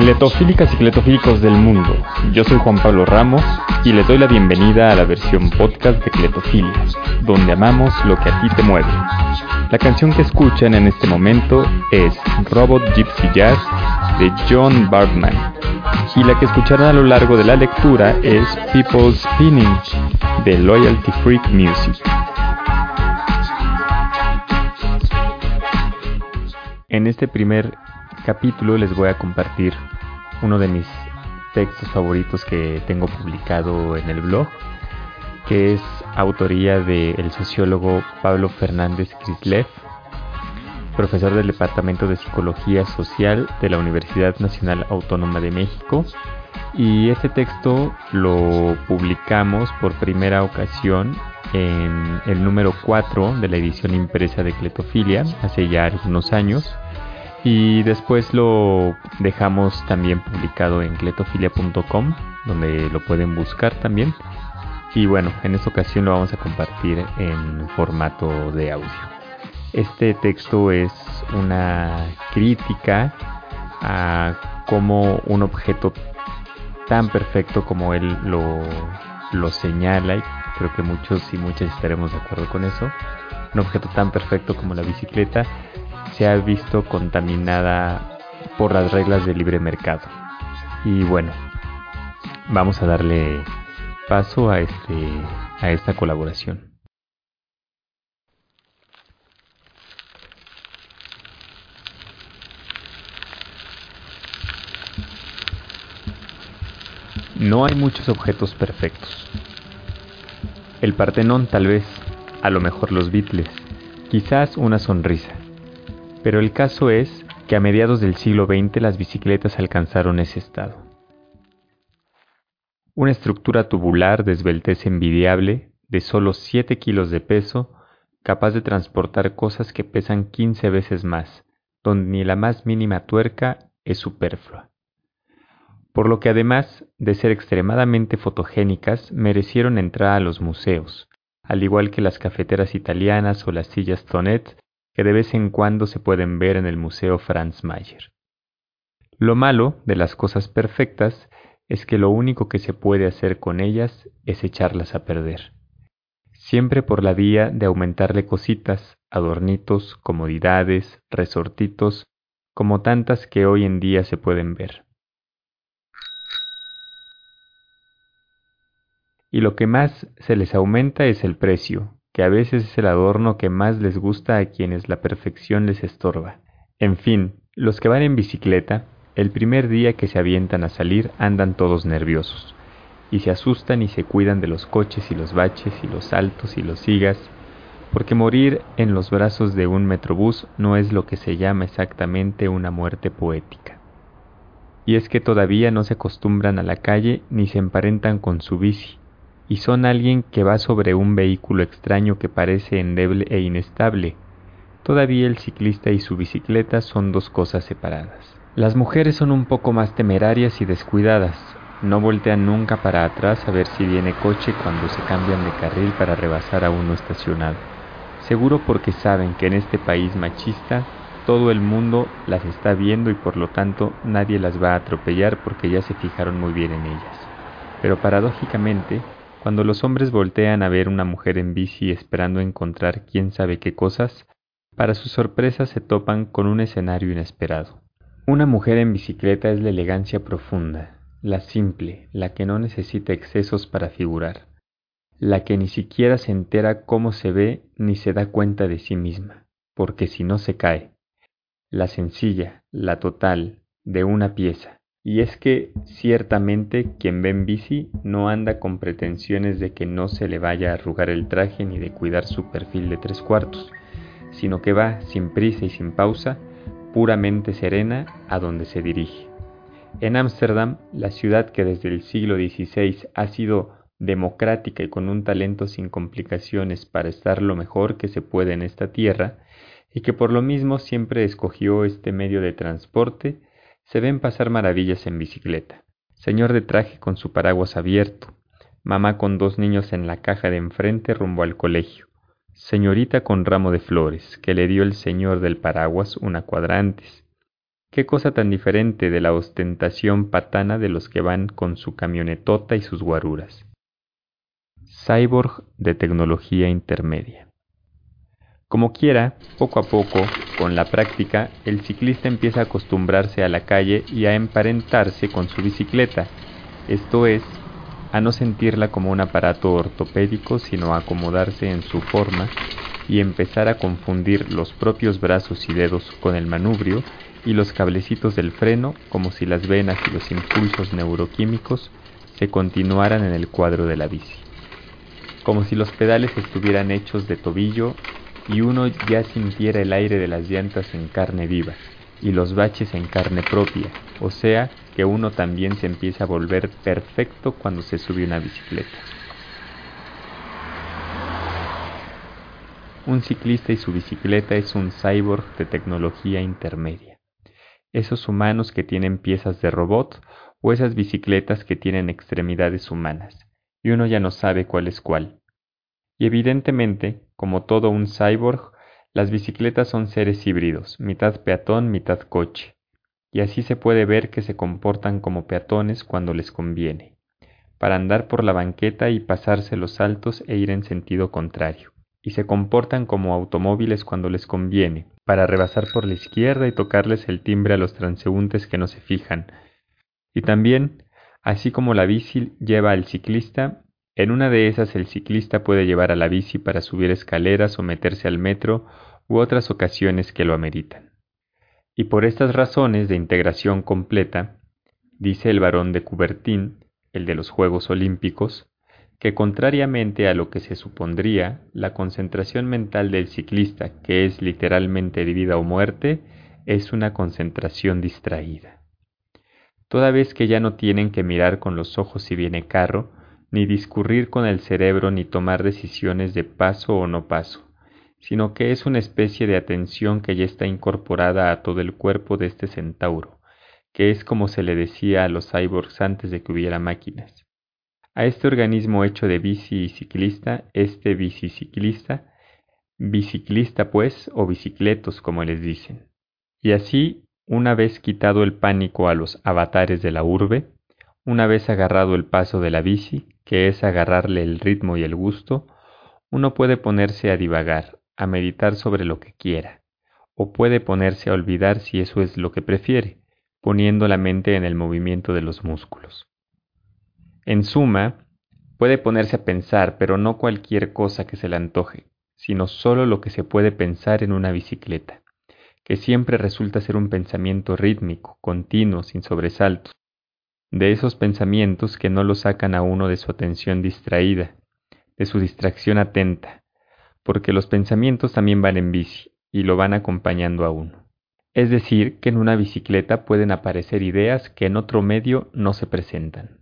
Cletofílicas y cletofílicos del mundo, yo soy Juan Pablo Ramos y les doy la bienvenida a la versión podcast de Cletofilia, donde amamos lo que a ti te mueve. La canción que escuchan en este momento es Robot Gypsy Jazz de John Bartman y la que escucharán a lo largo de la lectura es People Spinning de Loyalty Freak Music. En este primer capítulo les voy a compartir uno de mis textos favoritos que tengo publicado en el blog, que es autoría del sociólogo Pablo Fernández Crislev, profesor del Departamento de Psicología Social de la Universidad Nacional Autónoma de México. Y este texto lo publicamos por primera ocasión en el número 4 de la edición impresa de Cletofilia hace ya algunos años y después lo dejamos también publicado en cletofilia.com, donde lo pueden buscar también. Y bueno, en esta ocasión lo vamos a compartir en formato de audio. Este texto es una crítica a cómo un objeto tan perfecto como él lo, lo señala, y creo que muchos y muchas estaremos de acuerdo con eso, un objeto tan perfecto como la bicicleta se ha visto contaminada por las reglas del libre mercado. Y bueno, vamos a darle paso a, este, a esta colaboración. No hay muchos objetos perfectos. El Partenón tal vez, a lo mejor los Beatles, quizás una sonrisa. Pero el caso es que a mediados del siglo XX las bicicletas alcanzaron ese estado. Una estructura tubular de esbeltez envidiable, de solo 7 kilos de peso, capaz de transportar cosas que pesan 15 veces más, donde ni la más mínima tuerca es superflua. Por lo que además de ser extremadamente fotogénicas, merecieron entrar a los museos, al igual que las cafeteras italianas o las sillas Tonet que de vez en cuando se pueden ver en el Museo Franz Mayer. Lo malo de las cosas perfectas es que lo único que se puede hacer con ellas es echarlas a perder. Siempre por la vía de aumentarle cositas, adornitos, comodidades, resortitos, como tantas que hoy en día se pueden ver. Y lo que más se les aumenta es el precio, que a veces es el adorno que más les gusta a quienes la perfección les estorba. En fin, los que van en bicicleta, el primer día que se avientan a salir andan todos nerviosos, y se asustan y se cuidan de los coches y los baches y los saltos y los sigas, porque morir en los brazos de un metrobús no es lo que se llama exactamente una muerte poética. Y es que todavía no se acostumbran a la calle ni se emparentan con su bici, y son alguien que va sobre un vehículo extraño que parece endeble e inestable. Todavía el ciclista y su bicicleta son dos cosas separadas. Las mujeres son un poco más temerarias y descuidadas. No voltean nunca para atrás a ver si viene coche cuando se cambian de carril para rebasar a uno estacionado. Seguro porque saben que en este país machista todo el mundo las está viendo y por lo tanto nadie las va a atropellar porque ya se fijaron muy bien en ellas. Pero paradójicamente, cuando los hombres voltean a ver una mujer en bici esperando encontrar quién sabe qué cosas, para su sorpresa se topan con un escenario inesperado. Una mujer en bicicleta es la elegancia profunda, la simple, la que no necesita excesos para figurar, la que ni siquiera se entera cómo se ve ni se da cuenta de sí misma, porque si no se cae. La sencilla, la total, de una pieza, y es que ciertamente quien ve en bici no anda con pretensiones de que no se le vaya a arrugar el traje ni de cuidar su perfil de tres cuartos, sino que va sin prisa y sin pausa, puramente serena a donde se dirige. En Ámsterdam, la ciudad que desde el siglo XVI ha sido democrática y con un talento sin complicaciones para estar lo mejor que se puede en esta tierra, y que por lo mismo siempre escogió este medio de transporte, se ven pasar maravillas en bicicleta. Señor de traje con su paraguas abierto, mamá con dos niños en la caja de enfrente rumbo al colegio, señorita con ramo de flores que le dio el señor del paraguas una cuadra antes, Qué cosa tan diferente de la ostentación patana de los que van con su camionetota y sus guaruras. Cyborg de tecnología intermedia. Como quiera, poco a poco, con la práctica, el ciclista empieza a acostumbrarse a la calle y a emparentarse con su bicicleta, esto es, a no sentirla como un aparato ortopédico, sino a acomodarse en su forma y empezar a confundir los propios brazos y dedos con el manubrio y los cablecitos del freno como si las venas y los impulsos neuroquímicos se continuaran en el cuadro de la bici, como si los pedales estuvieran hechos de tobillo y uno ya sintiera el aire de las llantas en carne viva y los baches en carne propia, o sea que uno también se empieza a volver perfecto cuando se sube una bicicleta. Un ciclista y su bicicleta es un cyborg de tecnología intermedia. Esos humanos que tienen piezas de robot o esas bicicletas que tienen extremidades humanas, y uno ya no sabe cuál es cuál. Y evidentemente, como todo un cyborg, las bicicletas son seres híbridos, mitad peatón, mitad coche, y así se puede ver que se comportan como peatones cuando les conviene, para andar por la banqueta y pasarse los saltos e ir en sentido contrario, y se comportan como automóviles cuando les conviene, para rebasar por la izquierda y tocarles el timbre a los transeúntes que no se fijan, y también, así como la bici lleva al ciclista, en una de esas el ciclista puede llevar a la bici para subir escaleras o meterse al metro u otras ocasiones que lo ameritan. Y por estas razones de integración completa, dice el varón de Coubertin, el de los Juegos Olímpicos, que contrariamente a lo que se supondría, la concentración mental del ciclista, que es literalmente de vida o muerte, es una concentración distraída. Toda vez que ya no tienen que mirar con los ojos si viene carro, ni discurrir con el cerebro ni tomar decisiones de paso o no paso, sino que es una especie de atención que ya está incorporada a todo el cuerpo de este centauro, que es como se le decía a los cyborgs antes de que hubiera máquinas. A este organismo hecho de bici y ciclista, este biciciclista, biciclista pues, o bicicletos como les dicen. Y así, una vez quitado el pánico a los avatares de la urbe, una vez agarrado el paso de la bici, que es agarrarle el ritmo y el gusto, uno puede ponerse a divagar, a meditar sobre lo que quiera, o puede ponerse a olvidar si eso es lo que prefiere, poniendo la mente en el movimiento de los músculos. En suma, puede ponerse a pensar, pero no cualquier cosa que se le antoje, sino solo lo que se puede pensar en una bicicleta, que siempre resulta ser un pensamiento rítmico, continuo, sin sobresaltos, de esos pensamientos que no lo sacan a uno de su atención distraída, de su distracción atenta, porque los pensamientos también van en bici y lo van acompañando a uno. Es decir, que en una bicicleta pueden aparecer ideas que en otro medio no se presentan.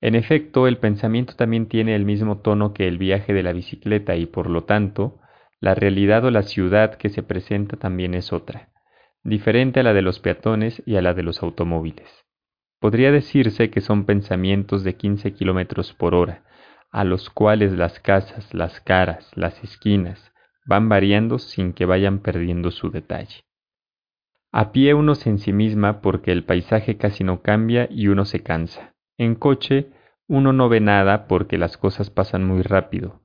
En efecto, el pensamiento también tiene el mismo tono que el viaje de la bicicleta y por lo tanto, la realidad o la ciudad que se presenta también es otra, diferente a la de los peatones y a la de los automóviles. Podría decirse que son pensamientos de 15 kilómetros por hora, a los cuales las casas, las caras, las esquinas van variando sin que vayan perdiendo su detalle. A pie uno se ensimisma porque el paisaje casi no cambia y uno se cansa. En coche uno no ve nada porque las cosas pasan muy rápido,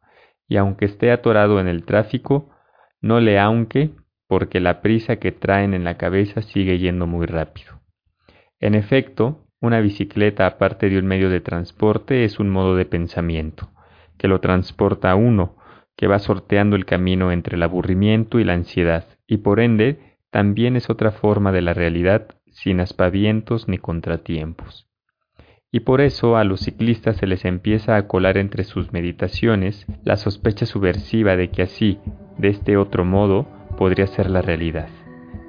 y aunque esté atorado en el tráfico, no le aunque porque la prisa que traen en la cabeza sigue yendo muy rápido. En efecto, una bicicleta, aparte de un medio de transporte, es un modo de pensamiento, que lo transporta a uno, que va sorteando el camino entre el aburrimiento y la ansiedad, y por ende también es otra forma de la realidad sin aspavientos ni contratiempos. Y por eso a los ciclistas se les empieza a colar entre sus meditaciones la sospecha subversiva de que así, de este otro modo, podría ser la realidad,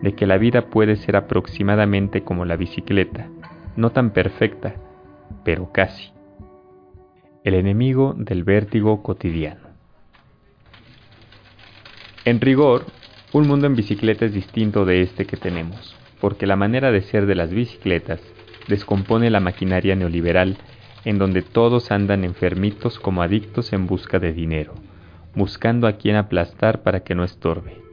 de que la vida puede ser aproximadamente como la bicicleta, no tan perfecta, pero casi. El enemigo del vértigo cotidiano. En rigor, un mundo en bicicleta es distinto de este que tenemos, porque la manera de ser de las bicicletas descompone la maquinaria neoliberal en donde todos andan enfermitos como adictos en busca de dinero, buscando a quien aplastar para que no estorbe.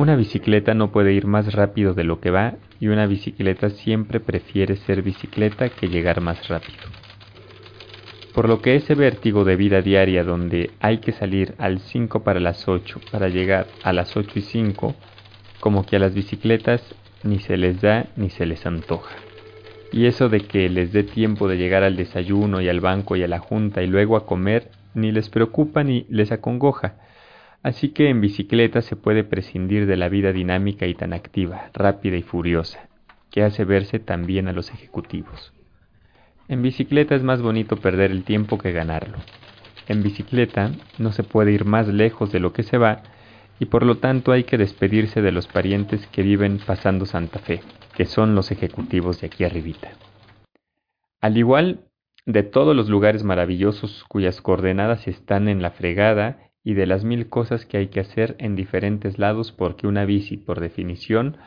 Una bicicleta no puede ir más rápido de lo que va y una bicicleta siempre prefiere ser bicicleta que llegar más rápido. Por lo que ese vértigo de vida diaria donde hay que salir al 5 para las 8 para llegar a las 8 y 5, como que a las bicicletas ni se les da ni se les antoja. Y eso de que les dé tiempo de llegar al desayuno y al banco y a la junta y luego a comer, ni les preocupa ni les acongoja Así que en bicicleta se puede prescindir de la vida dinámica y tan activa, rápida y furiosa, que hace verse también a los ejecutivos. En bicicleta es más bonito perder el tiempo que ganarlo. En bicicleta no se puede ir más lejos de lo que se va y por lo tanto hay que despedirse de los parientes que viven pasando Santa Fe, que son los ejecutivos de aquí arribita. Al igual de todos los lugares maravillosos cuyas coordenadas están en la fregada y de las mil cosas que hay que hacer en diferentes lados porque una bici, por definición,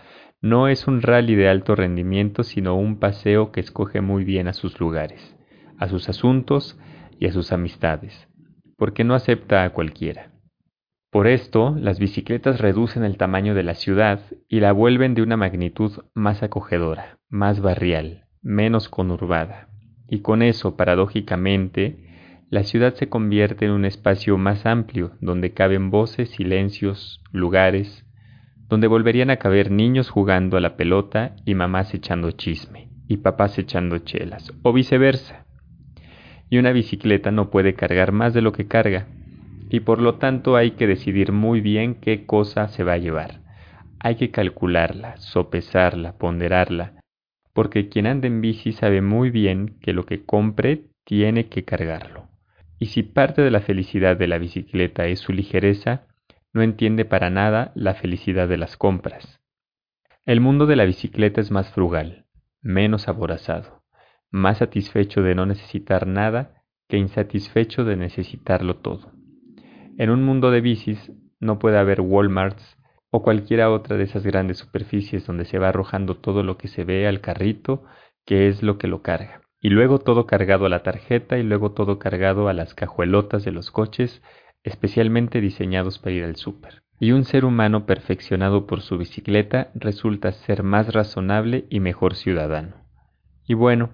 no es un rally de alto rendimiento, sino un paseo que escoge muy bien a sus lugares, a sus asuntos y a sus amistades, porque no acepta a cualquiera. Por esto, las bicicletas reducen el tamaño de la ciudad y la vuelven de una magnitud más acogedora, más barrial, menos conurbada. Y con eso, paradójicamente, la ciudad se convierte en un espacio más amplio donde caben voces, silencios, lugares, donde volverían a caber niños jugando a la pelota y mamás echando chisme y papás echando chelas, o viceversa. Y una bicicleta no puede cargar más de lo que carga, y por lo tanto hay que decidir muy bien qué cosa se va a llevar. Hay que calcularla, sopesarla, ponderarla, porque quien anda en bici sabe muy bien que lo que compre tiene que cargarlo. Y si parte de la felicidad de la bicicleta es su ligereza, no entiende para nada la felicidad de las compras. El mundo de la bicicleta es más frugal, menos aborazado, más satisfecho de no necesitar nada que insatisfecho de necesitarlo todo. En un mundo de bicis no puede haber Walmarts o cualquiera otra de esas grandes superficies donde se va arrojando todo lo que se ve al carrito, que es lo que lo carga y luego todo cargado a la tarjeta y luego todo cargado a las cajuelotas de los coches especialmente diseñados para ir al súper. Y un ser humano perfeccionado por su bicicleta resulta ser más razonable y mejor ciudadano. Y bueno,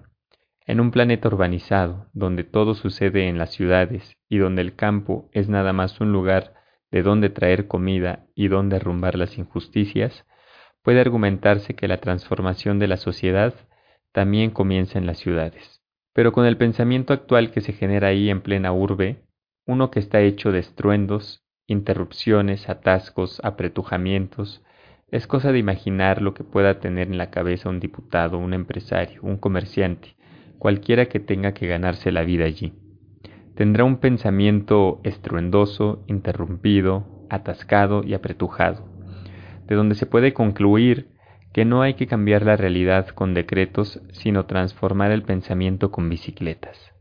en un planeta urbanizado, donde todo sucede en las ciudades y donde el campo es nada más un lugar de donde traer comida y donde arrumbar las injusticias, puede argumentarse que la transformación de la sociedad también comienza en las ciudades. Pero con el pensamiento actual que se genera ahí en plena urbe, uno que está hecho de estruendos, interrupciones, atascos, apretujamientos, es cosa de imaginar lo que pueda tener en la cabeza un diputado, un empresario, un comerciante, cualquiera que tenga que ganarse la vida allí. Tendrá un pensamiento estruendoso, interrumpido, atascado y apretujado, de donde se puede concluir que no hay que cambiar la realidad con decretos, sino transformar el pensamiento con bicicletas.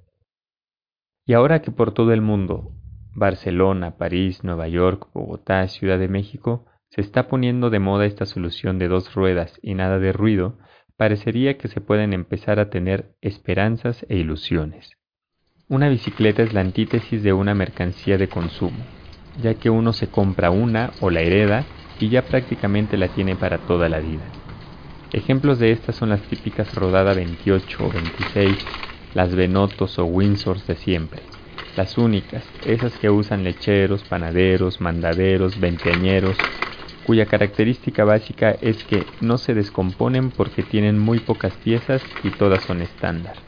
Y ahora que por todo el mundo, Barcelona, París, Nueva York, Bogotá, Ciudad de México, se está poniendo de moda esta solución de dos ruedas y nada de ruido, parecería que se pueden empezar a tener esperanzas e ilusiones. Una bicicleta es la antítesis de una mercancía de consumo, ya que uno se compra una o la hereda y ya prácticamente la tiene para toda la vida. Ejemplos de estas son las típicas rodada 28 o 26, las Venotos o Windsors de siempre. Las únicas, esas que usan lecheros, panaderos, mandaderos, veinteañeros, cuya característica básica es que no se descomponen porque tienen muy pocas piezas y todas son estándar.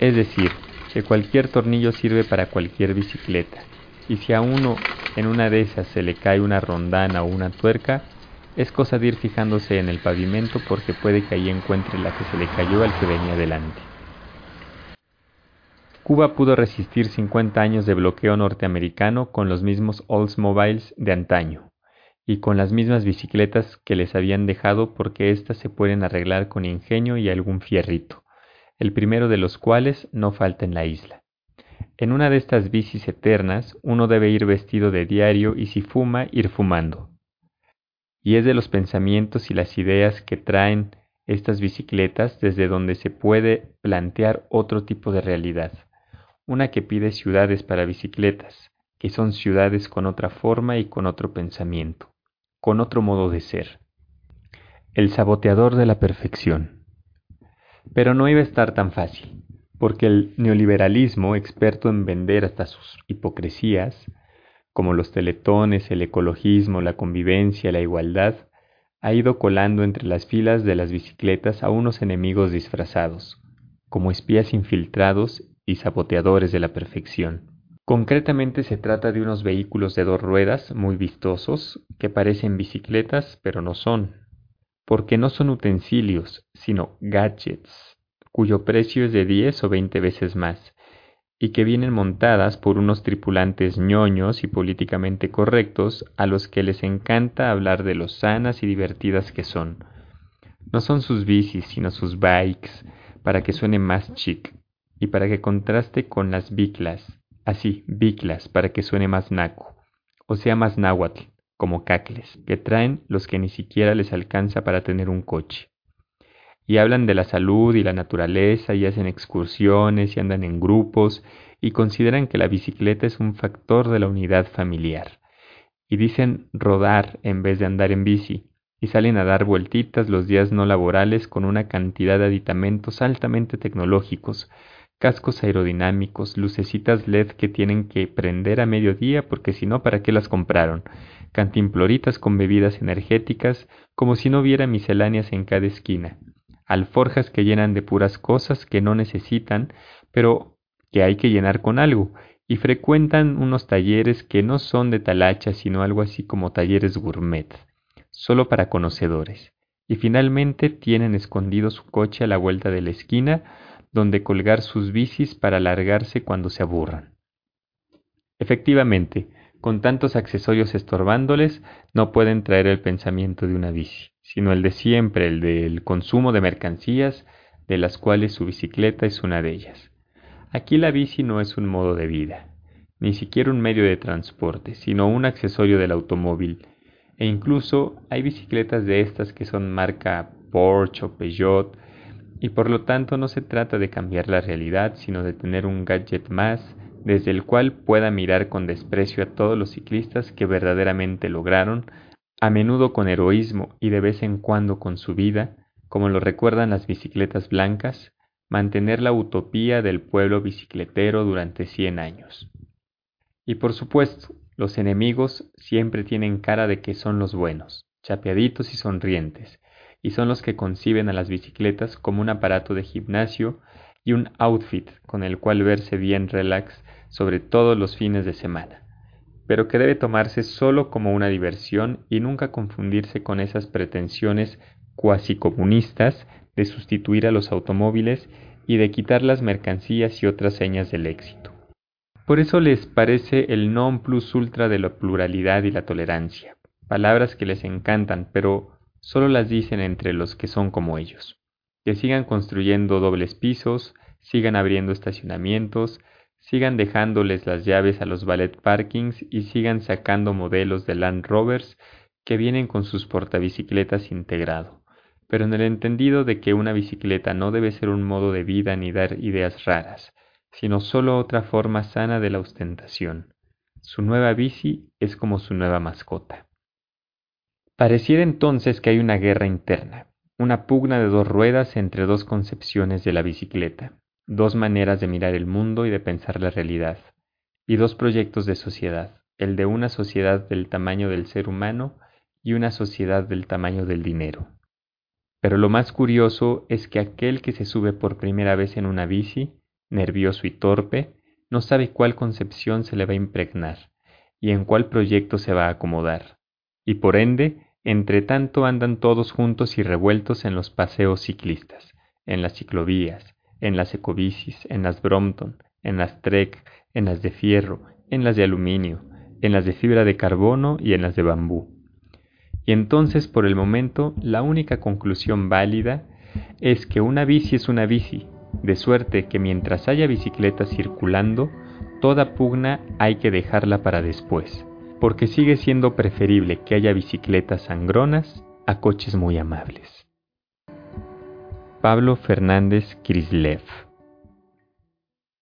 Es decir, que cualquier tornillo sirve para cualquier bicicleta, y si a uno en una de esas se le cae una rondana o una tuerca, es cosa de ir fijándose en el pavimento porque puede que ahí encuentre la que se le cayó al que venía delante. Cuba pudo resistir 50 años de bloqueo norteamericano con los mismos Oldsmobiles de antaño y con las mismas bicicletas que les habían dejado porque éstas se pueden arreglar con ingenio y algún fierrito, el primero de los cuales no falta en la isla. En una de estas bicis eternas uno debe ir vestido de diario y si fuma, ir fumando. Y es de los pensamientos y las ideas que traen estas bicicletas desde donde se puede plantear otro tipo de realidad, una que pide ciudades para bicicletas, que son ciudades con otra forma y con otro pensamiento, con otro modo de ser. El saboteador de la perfección. Pero no iba a estar tan fácil, porque el neoliberalismo, experto en vender hasta sus hipocresías, como los teletones, el ecologismo, la convivencia, la igualdad, ha ido colando entre las filas de las bicicletas a unos enemigos disfrazados, como espías infiltrados y saboteadores de la perfección. Concretamente se trata de unos vehículos de dos ruedas muy vistosos que parecen bicicletas pero no son, porque no son utensilios, sino gadgets, cuyo precio es de 10 o 20 veces más, y que vienen montadas por unos tripulantes ñoños y políticamente correctos a los que les encanta hablar de lo sanas y divertidas que son. No son sus bicis, sino sus bikes, para que suene más chic, y para que contraste con las biclas, así, biclas, para que suene más naco, o sea más náhuatl, como cacles, que traen los que ni siquiera les alcanza para tener un coche y hablan de la salud y la naturaleza y hacen excursiones y andan en grupos y consideran que la bicicleta es un factor de la unidad familiar. Y dicen rodar en vez de andar en bici y salen a dar vueltitas los días no laborales con una cantidad de aditamentos altamente tecnológicos, cascos aerodinámicos, lucecitas LED que tienen que prender a mediodía porque si no, ¿para qué las compraron? Cantimploritas con bebidas energéticas, como si no hubiera misceláneas en cada esquina alforjas que llenan de puras cosas que no necesitan, pero que hay que llenar con algo, y frecuentan unos talleres que no son de talacha, sino algo así como talleres gourmet, solo para conocedores. Y finalmente tienen escondido su coche a la vuelta de la esquina, donde colgar sus bicis para largarse cuando se aburran. Efectivamente, con tantos accesorios estorbándoles, no pueden traer el pensamiento de una bici sino el de siempre, el del consumo de mercancías, de las cuales su bicicleta es una de ellas. Aquí la bici no es un modo de vida, ni siquiera un medio de transporte, sino un accesorio del automóvil, e incluso hay bicicletas de estas que son marca Porsche o Peugeot, y por lo tanto no se trata de cambiar la realidad, sino de tener un gadget más desde el cual pueda mirar con desprecio a todos los ciclistas que verdaderamente lograron a menudo con heroísmo y de vez en cuando con su vida, como lo recuerdan las bicicletas blancas, mantener la utopía del pueblo bicicletero durante cien años. Y por supuesto, los enemigos siempre tienen cara de que son los buenos, chapeaditos y sonrientes, y son los que conciben a las bicicletas como un aparato de gimnasio y un outfit con el cual verse bien relax sobre todos los fines de semana pero que debe tomarse solo como una diversión y nunca confundirse con esas pretensiones cuasi comunistas de sustituir a los automóviles y de quitar las mercancías y otras señas del éxito. Por eso les parece el non plus ultra de la pluralidad y la tolerancia, palabras que les encantan, pero solo las dicen entre los que son como ellos. Que sigan construyendo dobles pisos, sigan abriendo estacionamientos, sigan dejándoles las llaves a los ballet parkings y sigan sacando modelos de Land Rovers que vienen con sus portabicicletas integrado, pero en el entendido de que una bicicleta no debe ser un modo de vida ni dar ideas raras, sino solo otra forma sana de la ostentación. Su nueva bici es como su nueva mascota. Pareciera entonces que hay una guerra interna, una pugna de dos ruedas entre dos concepciones de la bicicleta dos maneras de mirar el mundo y de pensar la realidad, y dos proyectos de sociedad, el de una sociedad del tamaño del ser humano y una sociedad del tamaño del dinero. Pero lo más curioso es que aquel que se sube por primera vez en una bici, nervioso y torpe, no sabe cuál concepción se le va a impregnar y en cuál proyecto se va a acomodar, y por ende, entre tanto andan todos juntos y revueltos en los paseos ciclistas, en las ciclovías, en las ecobicis, en las Brompton, en las Trek, en las de fierro, en las de aluminio, en las de fibra de carbono y en las de bambú. Y entonces, por el momento, la única conclusión válida es que una bici es una bici, de suerte que mientras haya bicicletas circulando, toda pugna hay que dejarla para después, porque sigue siendo preferible que haya bicicletas sangronas a coches muy amables. Pablo Fernández Crislev